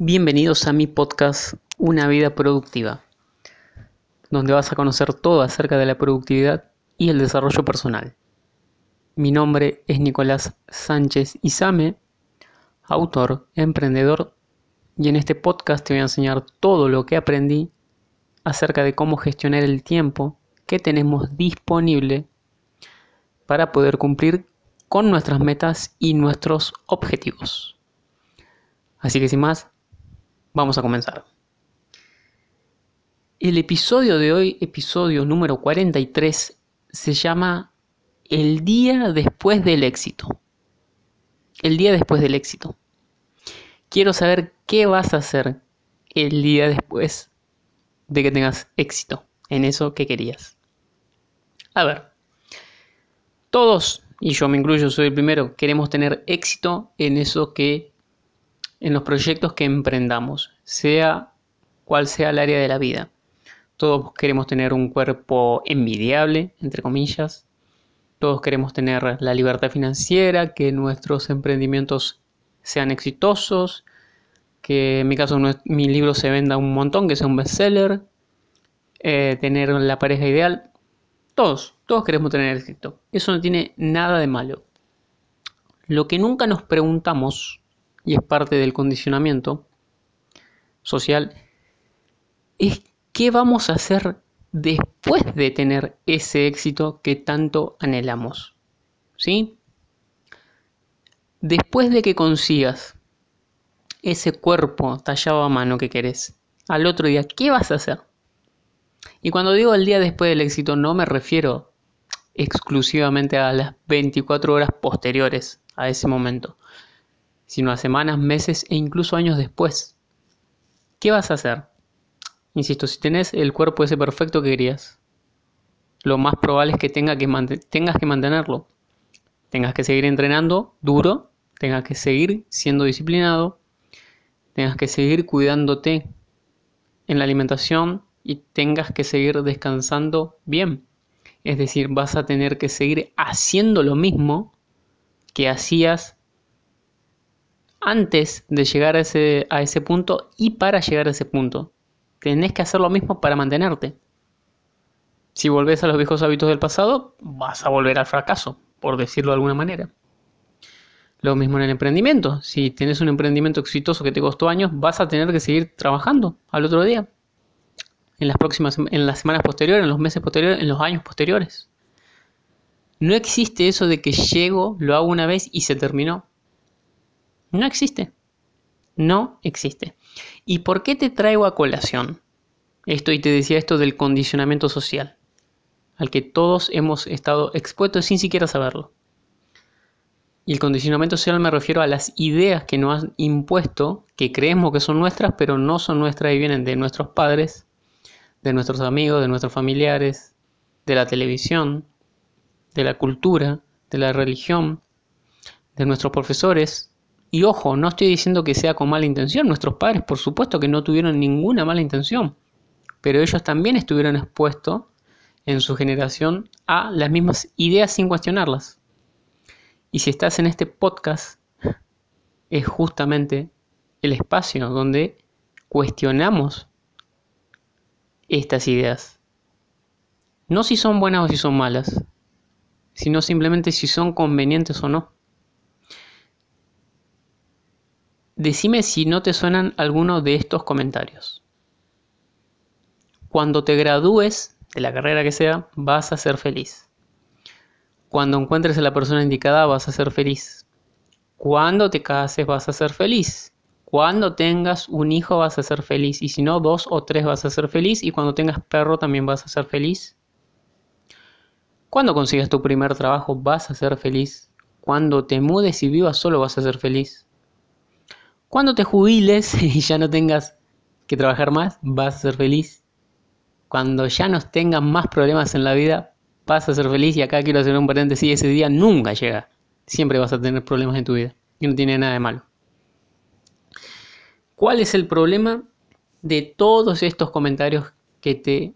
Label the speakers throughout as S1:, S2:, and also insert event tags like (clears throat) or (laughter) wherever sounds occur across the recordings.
S1: Bienvenidos a mi podcast Una vida productiva, donde vas a conocer todo acerca de la productividad y el desarrollo personal. Mi nombre es Nicolás Sánchez Izame, autor, emprendedor, y en este podcast te voy a enseñar todo lo que aprendí acerca de cómo gestionar el tiempo que tenemos disponible para poder cumplir con nuestras metas y nuestros objetivos. Así que sin más, vamos a comenzar. El episodio de hoy, episodio número 43, se llama El día después del éxito. El día después del éxito. Quiero saber qué vas a hacer el día después de que tengas éxito en eso que querías. A ver, todos, y yo me incluyo, soy el primero, queremos tener éxito en eso que en los proyectos que emprendamos, sea cual sea el área de la vida. Todos queremos tener un cuerpo envidiable, entre comillas. Todos queremos tener la libertad financiera, que nuestros emprendimientos sean exitosos, que en mi caso mi libro se venda un montón, que sea un bestseller, eh, tener la pareja ideal. Todos, todos queremos tener éxito. Eso no tiene nada de malo. Lo que nunca nos preguntamos y es parte del condicionamiento social, es qué vamos a hacer después de tener ese éxito que tanto anhelamos. ¿Sí? Después de que consigas ese cuerpo tallado a mano que querés, al otro día, ¿qué vas a hacer? Y cuando digo el día después del éxito, no me refiero exclusivamente a las 24 horas posteriores a ese momento sino a semanas, meses e incluso años después. ¿Qué vas a hacer? Insisto, si tenés el cuerpo ese perfecto que querías, lo más probable es que, tenga que tengas que mantenerlo. Tengas que seguir entrenando duro, tengas que seguir siendo disciplinado, tengas que seguir cuidándote en la alimentación y tengas que seguir descansando bien. Es decir, vas a tener que seguir haciendo lo mismo que hacías antes de llegar a ese, punto y para llegar a ese punto. Tenés que hacer lo mismo para mantenerte. Si volvés a los viejos hábitos del pasado, vas a volver al fracaso, por decirlo de alguna manera. Lo mismo en el emprendimiento. Si tienes un emprendimiento exitoso que te costó años, vas a tener que seguir trabajando al otro día. En las próximas, en las semanas posteriores, en los meses posteriores, en los años posteriores. No existe eso de que llego, lo hago una vez y se terminó. No existe. No existe. ¿Y por qué te traigo a colación esto y te decía esto del condicionamiento social? Al que todos hemos estado expuestos sin siquiera saberlo. Y el condicionamiento social me refiero a las ideas que nos han impuesto, que creemos que son nuestras, pero no son nuestras y vienen de nuestros padres, de nuestros amigos, de nuestros familiares, de la televisión, de la cultura, de la religión, de nuestros profesores, y ojo, no estoy diciendo que sea con mala intención. Nuestros padres, por supuesto que no tuvieron ninguna mala intención. Pero ellos también estuvieron expuestos en su generación a las mismas ideas sin cuestionarlas. Y si estás en este podcast, es justamente el espacio donde cuestionamos estas ideas. No si son buenas o si son malas, sino simplemente si son convenientes o no. Decime si no te suenan algunos de estos comentarios. Cuando te gradúes de la carrera que sea, vas a ser feliz. Cuando encuentres a la persona indicada, vas a ser feliz. Cuando te cases, vas a ser feliz. Cuando tengas un hijo, vas a ser feliz. Y si no, dos o tres, vas a ser feliz. Y cuando tengas perro, también vas a ser feliz. Cuando consigas tu primer trabajo, vas a ser feliz. Cuando te mudes y vivas solo, vas a ser feliz. Cuando te jubiles (laughs) y ya no tengas que trabajar más, vas a ser feliz. Cuando ya no tengas más problemas en la vida, vas a ser feliz. Y acá quiero hacer un paréntesis, ese día nunca llega. Siempre vas a tener problemas en tu vida. Y no tiene nada de malo. ¿Cuál es el problema de todos estos comentarios que te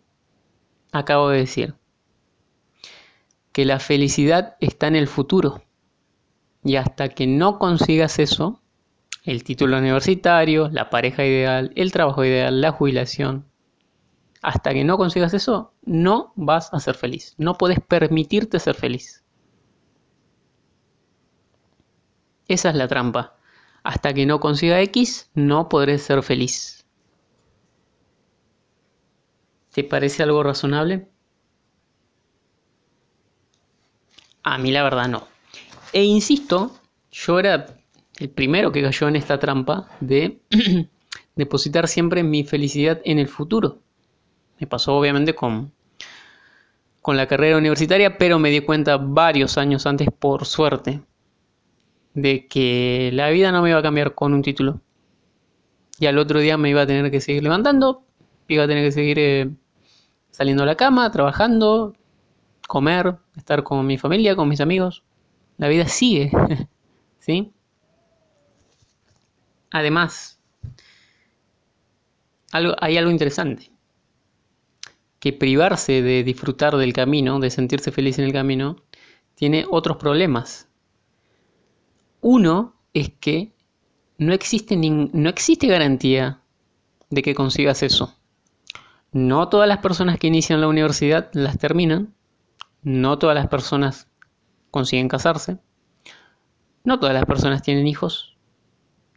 S1: acabo de decir? Que la felicidad está en el futuro. Y hasta que no consigas eso, el título universitario, la pareja ideal, el trabajo ideal, la jubilación. Hasta que no consigas eso, no vas a ser feliz. No puedes permitirte ser feliz. Esa es la trampa. Hasta que no consiga X, no podré ser feliz. ¿Te parece algo razonable? A mí la verdad no. E insisto, yo era el primero que cayó en esta trampa de (clears throat) depositar siempre mi felicidad en el futuro. Me pasó obviamente con, con la carrera universitaria, pero me di cuenta varios años antes, por suerte, de que la vida no me iba a cambiar con un título. Y al otro día me iba a tener que seguir levantando, iba a tener que seguir eh, saliendo a la cama, trabajando, comer, estar con mi familia, con mis amigos. La vida sigue, (laughs) ¿sí? Además, hay algo interesante, que privarse de disfrutar del camino, de sentirse feliz en el camino, tiene otros problemas. Uno es que no existe, garantía de que consigas eso. No todas las personas que inician la universidad las terminan. No todas las personas consiguen casarse. No todas las personas tienen hijos.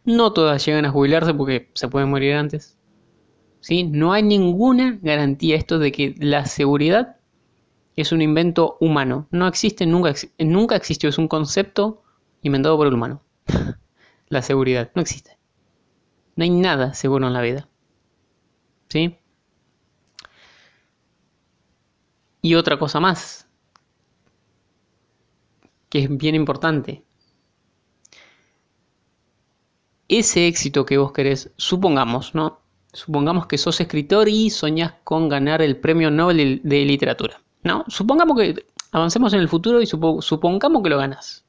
S1: No todas llegan a jubilarse porque se pueden morir antes. ¿Sí? No hay ninguna garantía esto de que la seguridad es un invento humano. No existe, nunca, nunca existió. Es un concepto inventado por el humano. (laughs) la seguridad no existe. No hay nada seguro en la vida. ¿Sí? Y otra cosa más, que es bien importante. Ese éxito que vos querés, supongamos, ¿no? Supongamos que sos escritor y soñás con ganar el premio Nobel de literatura, ¿no? Supongamos que avancemos en el futuro y supongamos que lo ganas.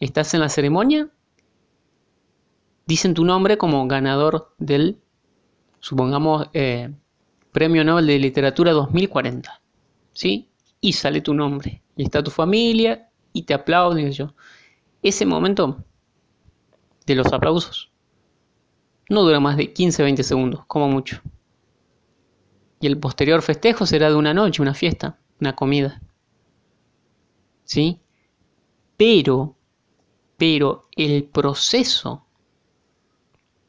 S1: Estás en la ceremonia, dicen tu nombre como ganador del, supongamos, eh, Premio Nobel de Literatura 2040. ¿Sí? Y sale tu nombre. Y está tu familia y te aplauden. yo. Ese momento de los aplausos no dura más de 15-20 segundos, como mucho. Y el posterior festejo será de una noche, una fiesta, una comida. ¿Sí? Pero, pero el proceso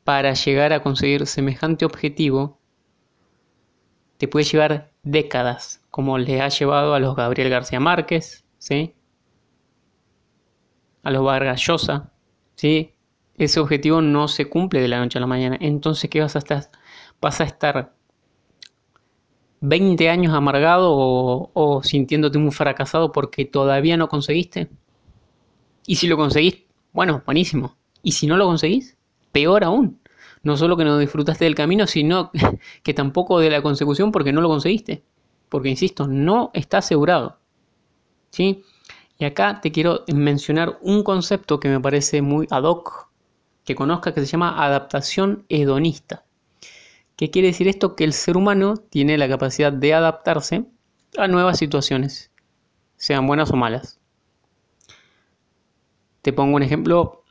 S1: para llegar a conseguir semejante objetivo te puede llevar décadas, como le ha llevado a los Gabriel García Márquez, ¿sí? a los Vargas Llosa, ¿sí? Ese objetivo no se cumple de la noche a la mañana. Entonces, ¿qué vas a estar? ¿Vas a estar 20 años amargado o, sintiéndote muy fracasado porque todavía no conseguiste? Y si lo conseguís, bueno, buenísimo. Y si no lo conseguís, peor aún no solo que no disfrutaste del camino, sino (laughs) que tampoco de la consecución porque no lo conseguiste. Porque, insisto, no está asegurado. ¿Sí? Y acá te quiero mencionar un concepto que me parece muy ad hoc, que conozca, que se llama adaptación hedonista. ¿Qué quiere decir esto? Que el ser humano tiene la capacidad de adaptarse a nuevas situaciones, sean buenas o malas. Te pongo un ejemplo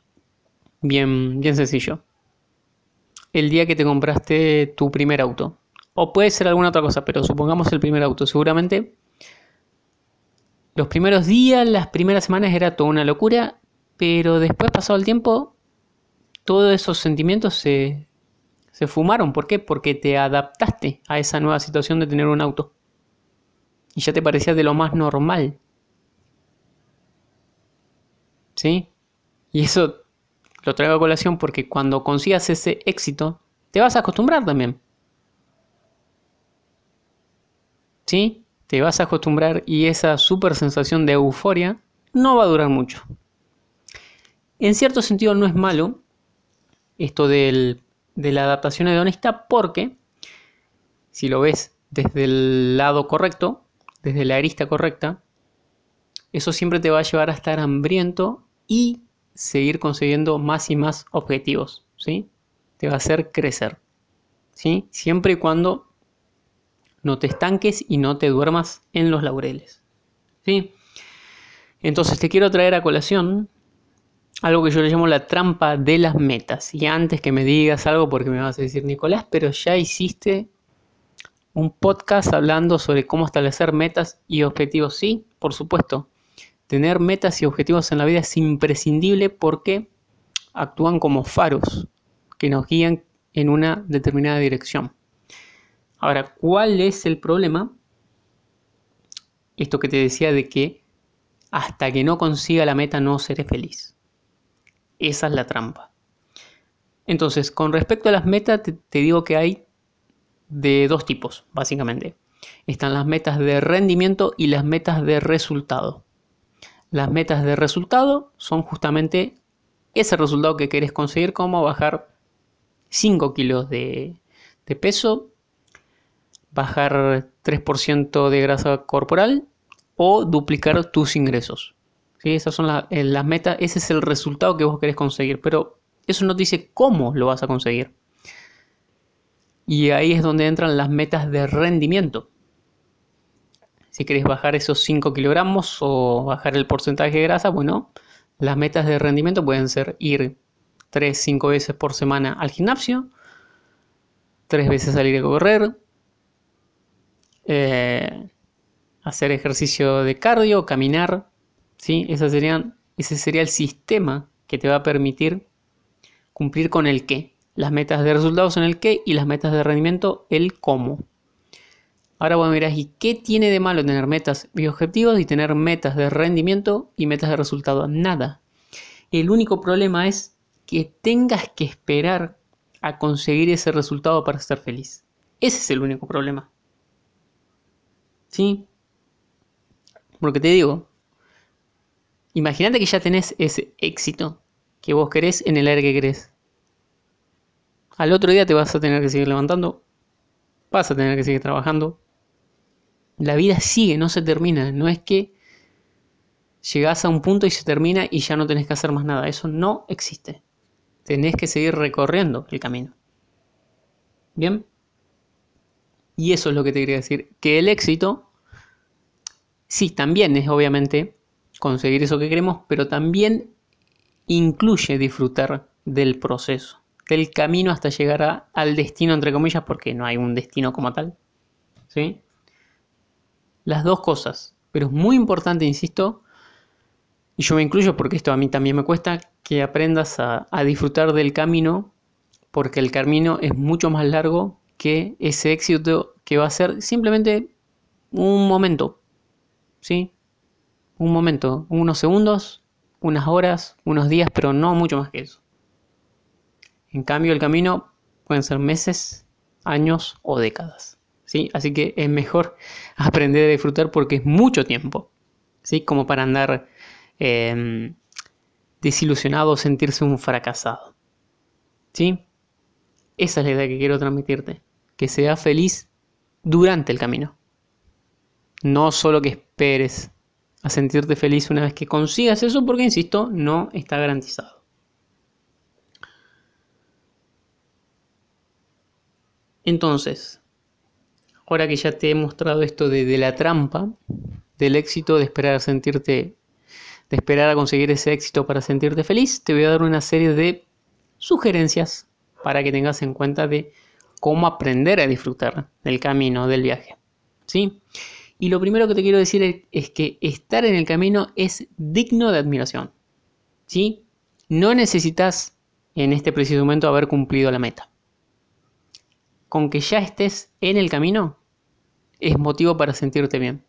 S1: bien, bien sencillo el día que te compraste tu primer auto. O puede ser alguna otra cosa, pero supongamos el primer auto. Seguramente los primeros días, las primeras semanas era toda una locura, pero después, pasado el tiempo, todos esos sentimientos se, se fumaron. ¿Por qué? Porque te adaptaste a esa nueva situación de tener un auto. Y ya te parecía de lo más normal. ¿Sí? Y eso lo traigo a colación porque cuando consigas ese éxito, te vas a acostumbrar también. ¿Sí? Te vas a acostumbrar y esa super sensación de euforia no va a durar mucho. En cierto sentido no es malo esto de la adaptación hedonista porque si lo ves desde el lado correcto, desde la arista correcta, eso siempre te va a llevar a estar hambriento y seguir consiguiendo más y más objetivos, ¿sí? Te va a hacer crecer, ¿sí? Siempre y cuando no te estanques y no te duermas en los laureles, ¿sí? Entonces te quiero traer a colación algo que yo le llamo la trampa de las metas. Y antes que me digas algo, porque me vas a decir, Nicolás, pero ya hiciste un podcast hablando sobre cómo establecer metas y objetivos. Sí, por supuesto. Tener metas y objetivos en la vida es imprescindible porque actúan como faros que nos guían en una determinada dirección. Ahora, ¿cuál es el problema? Esto que te decía de que hasta que no consiga la meta no seré feliz. Esa es la trampa. Entonces, con respecto a las metas, te, digo que hay de dos tipos, básicamente. Están las metas de rendimiento y las metas de resultado. Las metas de resultado son justamente ese resultado que querés conseguir, como bajar 5 kilos de, peso, bajar 3% de grasa corporal o duplicar tus ingresos. Esas son eh, las metas, ese es el resultado que vos querés conseguir, pero eso no te dice cómo lo vas a conseguir. Y ahí es donde entran las metas de rendimiento. Si querés bajar esos 5 kilogramos o bajar el porcentaje de grasa, bueno, las metas de rendimiento pueden ser ir 3-5 veces por semana al gimnasio, 3 veces salir a correr, eh, hacer ejercicio de cardio, caminar, ¿sí? ese sería el sistema que te va a permitir cumplir con el qué. Las metas de resultados son el qué y las metas de rendimiento el cómo. Ahora vos mirás, ¿y qué tiene de malo tener metas y objetivos y tener metas de rendimiento y metas de resultado? Nada. El único problema es que tengas que esperar a conseguir ese resultado para estar feliz. Ese es el único problema. ¿Sí? Porque te digo, imagínate que ya tenés ese éxito que vos querés en el área que querés. Al otro día te vas a tener que seguir levantando, vas a tener que seguir trabajando. La vida sigue, no se termina. No es que llegás a un punto y se termina y ya no tenés que hacer más nada. Eso no existe. Tenés que seguir recorriendo el camino. ¿Bien? Y eso es lo que te quería decir. Que el éxito, sí, también es obviamente conseguir eso que queremos, pero también incluye disfrutar del proceso, del camino hasta llegar al destino, entre comillas, porque no hay un destino como tal. ¿Sí? Las dos cosas. Pero es muy importante, insisto, y yo me incluyo porque esto a mí también me cuesta, que aprendas a, disfrutar del camino, porque el camino es mucho más largo que ese éxito que va a ser simplemente un momento, ¿sí? Un momento, unos segundos, unas horas, unos días, pero no mucho más que eso. En cambio, el camino pueden ser meses, años o décadas, ¿sí? Así que es mejor (laughs) aprender a disfrutar porque es mucho tiempo, ¿sí? Como para andar Em, desilusionado sentirse un fracasado. ¿Sí? Esa es la idea que quiero transmitirte. Que seas feliz durante el camino. No solo que esperes a sentirte feliz una vez que consigas eso, porque, insisto, no está garantizado. Entonces, ahora que ya te he mostrado esto de, de la trampa, del éxito de esperar a sentirte de esperar a conseguir ese éxito para sentirte feliz, te voy a dar una serie de sugerencias para que tengas en cuenta de cómo aprender a disfrutar del camino, del viaje. ¿Sí? Y lo primero que te quiero decir es que estar en el camino es digno de admiración. ¿Sí? No necesitas en este preciso momento haber cumplido la meta. Con que ya estés en el camino es motivo para sentirte bien.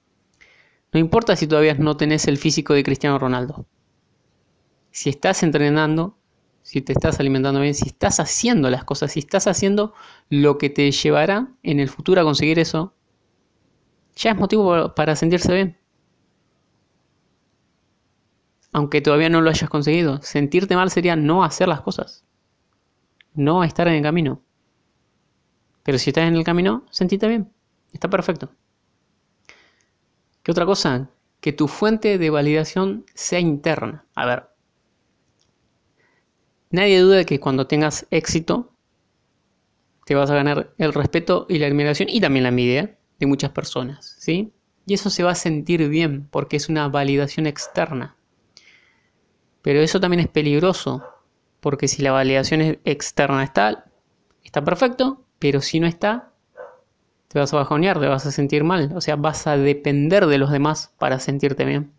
S1: No importa si todavía no tenés el físico de Cristiano Ronaldo. Si estás entrenando, si te estás alimentando bien, si estás haciendo las cosas, si estás haciendo lo que te llevará en el futuro a conseguir eso, ya es motivo para sentirse bien. Aunque todavía no lo hayas conseguido. Sentirte mal sería no hacer las cosas. No estar en el camino. Pero si estás en el camino, sentite bien. Está perfecto. ¿Qué otra cosa? Que tu fuente de validación sea interna. A ver, nadie duda de que cuando tengas éxito te vas a ganar el respeto y la admiración y también la envidia de muchas personas, ¿sí? Y eso se va a sentir bien porque es una validación externa. Pero eso también es peligroso, porque si la validación externa está, está perfecto, pero si no está, te vas a bajonear, te vas a sentir mal, o sea, vas a depender de los demás para sentirte bien.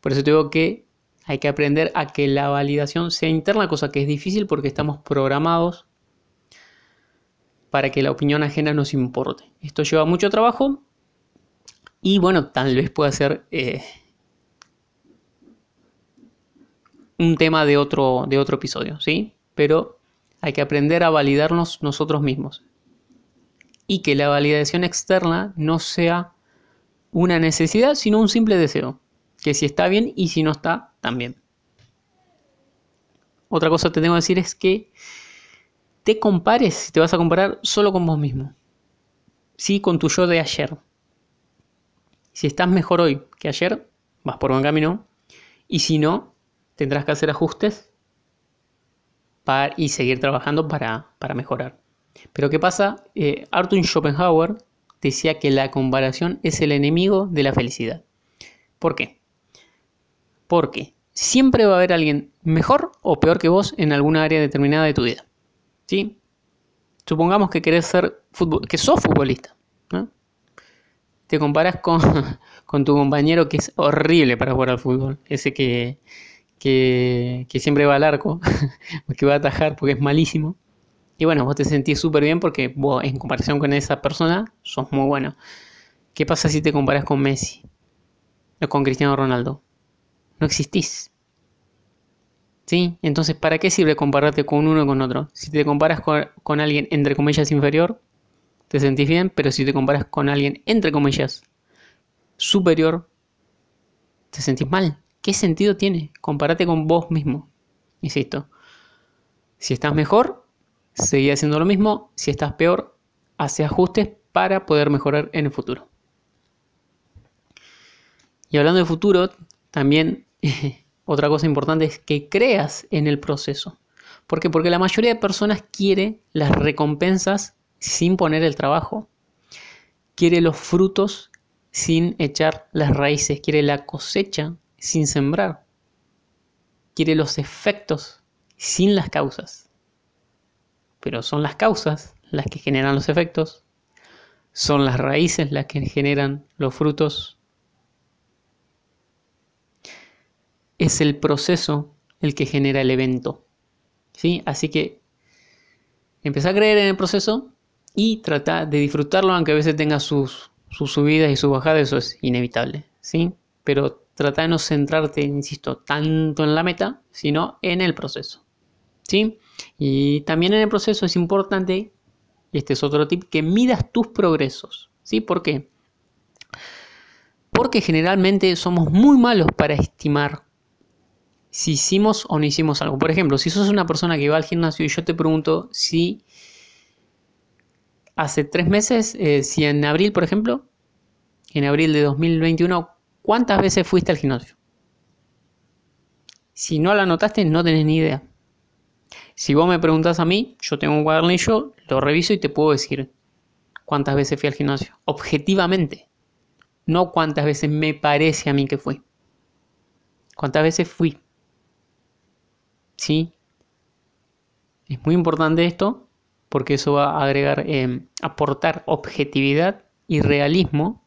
S1: Por eso te digo que hay que aprender a que la validación sea interna, cosa que es difícil porque estamos programados para que la opinión ajena nos importe. Esto lleva mucho trabajo y bueno, tal vez pueda ser eh, un tema de otro, de otro episodio, ¿sí? Pero hay que aprender a validarnos nosotros mismos. Y que la validación externa no sea una necesidad, sino un simple deseo. Que si está bien y si no está, también. Otra cosa que te tengo que decir es que te compares, si te vas a comparar, solo con vos mismo. Sí, con tu yo de ayer. Si estás mejor hoy que ayer, vas por buen camino. Y si no, tendrás que hacer ajustes para, y seguir trabajando para, mejorar. Pero ¿qué pasa? Eh, Arthur Schopenhauer decía que la comparación es el enemigo de la felicidad. ¿Por qué? Porque siempre va a haber alguien mejor o peor que vos en alguna área determinada de tu vida. ¿Sí? Supongamos que querés ser fútbol, que sos futbolista. Te comparas con, (laughs) con, tu compañero que es horrible para jugar al fútbol. Ese que, que, siempre va al arco, (laughs) que va a atajar porque es malísimo. Y bueno, vos te sentís súper bien porque vos en comparación con esa persona sos muy bueno. ¿Qué pasa si te comparas con Messi? O con Cristiano Ronaldo. No existís. ¿Sí? Entonces, ¿para qué sirve compararte con uno o con otro? Si te comparas con, alguien entre comillas inferior, te sentís bien, pero si te comparas con alguien entre comillas superior, te sentís mal. ¿Qué sentido tiene? Compárate con vos mismo. Insisto. Si estás mejor, seguí haciendo lo mismo. Si estás peor, hace ajustes para poder mejorar en el futuro. Y hablando de futuro, también (laughs) otra cosa importante es que creas en el proceso. ¿Por qué? Porque la mayoría de personas quiere las recompensas sin poner el trabajo. Quiere los frutos sin echar las raíces. Quiere la cosecha sin sembrar. Quiere los efectos sin las causas. Pero son las causas las que generan los efectos. Son las raíces las que generan los frutos. Es el proceso el que genera el evento. ¿Sí? Así que empezar a creer en el proceso y tratar de disfrutarlo, aunque a veces tenga sus, sus subidas y sus bajadas, eso es inevitable. ¿sí? Pero trata de no centrarte, insisto, tanto en la meta, sino en el proceso. ¿Sí? Y también en el proceso es importante, y este es otro tip, que midas tus progresos. ¿Sí? ¿Por qué? Porque generalmente somos muy malos para estimar si hicimos o no hicimos algo. Por ejemplo, si sos una persona que va al gimnasio y yo te pregunto si hace tres meses, eh, si en abril, por ejemplo, en abril de 2021, ¿Cuántas veces fuiste al gimnasio? Si no la anotaste, no tenés ni idea. Si vos me preguntas a mí, yo tengo un cuadernillo, lo reviso y te puedo decir cuántas veces fui al gimnasio. Objetivamente. No cuántas veces me parece a mí que fui. ¿Cuántas veces fui? ¿Sí? Es muy importante esto porque eso va a agregar, eh, aportar objetividad y realismo.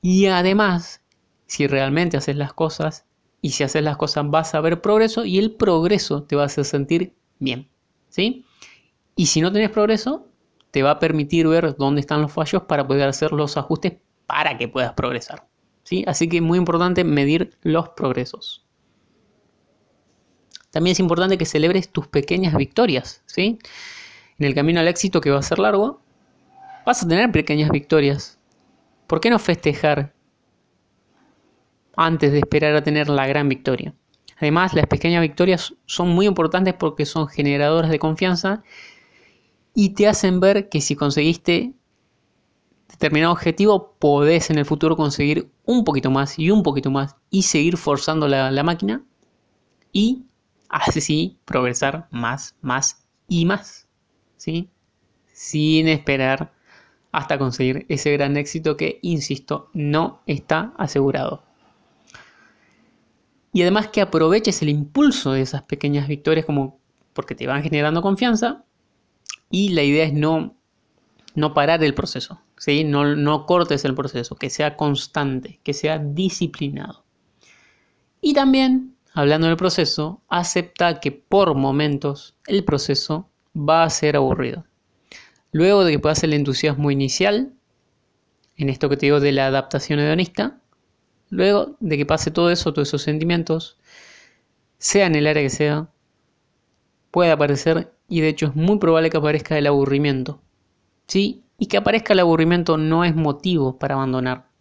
S1: Y además si realmente haces las cosas y si haces las cosas vas a ver progreso y el progreso te va a hacer sentir bien, ¿sí? Y si no tenés progreso, te va a permitir ver dónde están los fallos para poder hacer los ajustes para que puedas progresar, ¿sí? Así que es muy importante medir los progresos. También es importante que celebres tus pequeñas victorias, ¿sí? En el camino al éxito que va a ser largo, vas a tener pequeñas victorias. ¿Por qué no festejar antes de esperar a tener la gran victoria. Además, las pequeñas victorias son muy importantes porque son generadoras de confianza y te hacen ver que si conseguiste determinado objetivo, podés en el futuro conseguir un poquito más y un poquito más y seguir forzando la, máquina y así progresar más, más y más. ¿sí? Sin esperar hasta conseguir ese gran éxito que, insisto, no está asegurado. Y además que aproveches el impulso de esas pequeñas victorias como porque te van generando confianza y la idea es no, no parar el proceso, ¿sí? no, no cortes el proceso, que sea constante, que sea disciplinado. Y también, hablando del proceso, acepta que por momentos el proceso va a ser aburrido. Luego de que puedas el entusiasmo inicial, en esto que te digo de la adaptación hedonista, luego de que pase todo eso, todos esos sentimientos, sea en el área que sea, puede aparecer y de hecho es muy probable que aparezca el aburrimiento. ¿Sí? Y que aparezca el aburrimiento no es motivo para abandonar.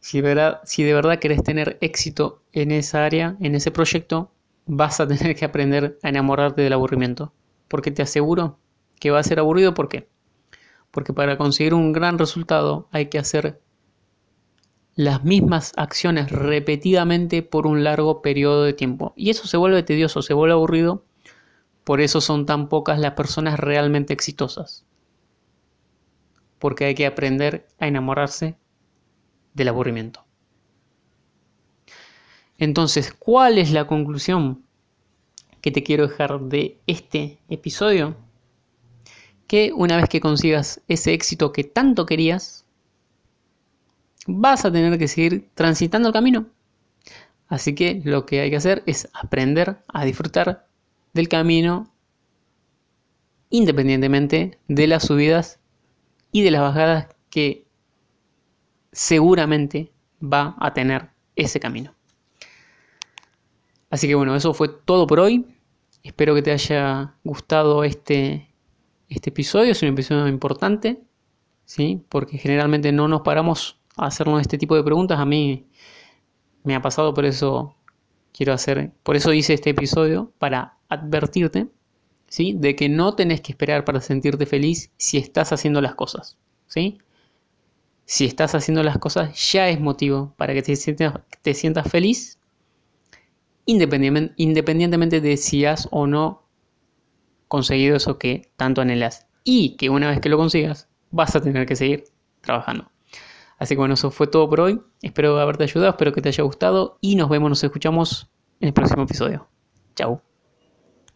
S1: Si de, verdad, querés tener éxito en esa área, en ese proyecto, vas a (laughs) tener que aprender a enamorarte del aburrimiento. Porque te aseguro que va a ser aburrido. ¿Por qué? Porque para conseguir un gran resultado hay que hacer las mismas acciones repetidamente por un largo periodo de tiempo. Y eso se vuelve tedioso, se vuelve aburrido. Por eso son tan pocas las personas realmente exitosas. Porque hay que aprender a enamorarse del aburrimiento. Entonces, ¿cuál es la conclusión que te quiero dejar de este episodio? Que una vez que consigas ese éxito que tanto querías, vas a tener que seguir transitando el camino. Así que lo que hay que hacer es aprender a disfrutar del camino independientemente de las subidas y de las bajadas que seguramente va a tener ese camino. Así que bueno, eso fue todo por hoy. Espero que te haya gustado este, este episodio. Es un episodio importante, ¿sí? porque generalmente no nos paramos hacernos este tipo de preguntas. A mí me ha pasado, por eso quiero hacer, por eso hice este episodio, para advertirte, ¿sí? De que no tenés que esperar para sentirte feliz si estás haciendo las cosas, ¿sí? Si estás haciendo las cosas ya es motivo para que te sientas, feliz, independientemente, independientemente de si has o no conseguido eso que tanto anhelas. Y que una vez que lo consigas, vas a tener que seguir trabajando. Así que bueno, eso fue todo por hoy. Espero haberte ayudado, espero que te haya gustado y nos vemos, nos escuchamos en el próximo episodio. Chao.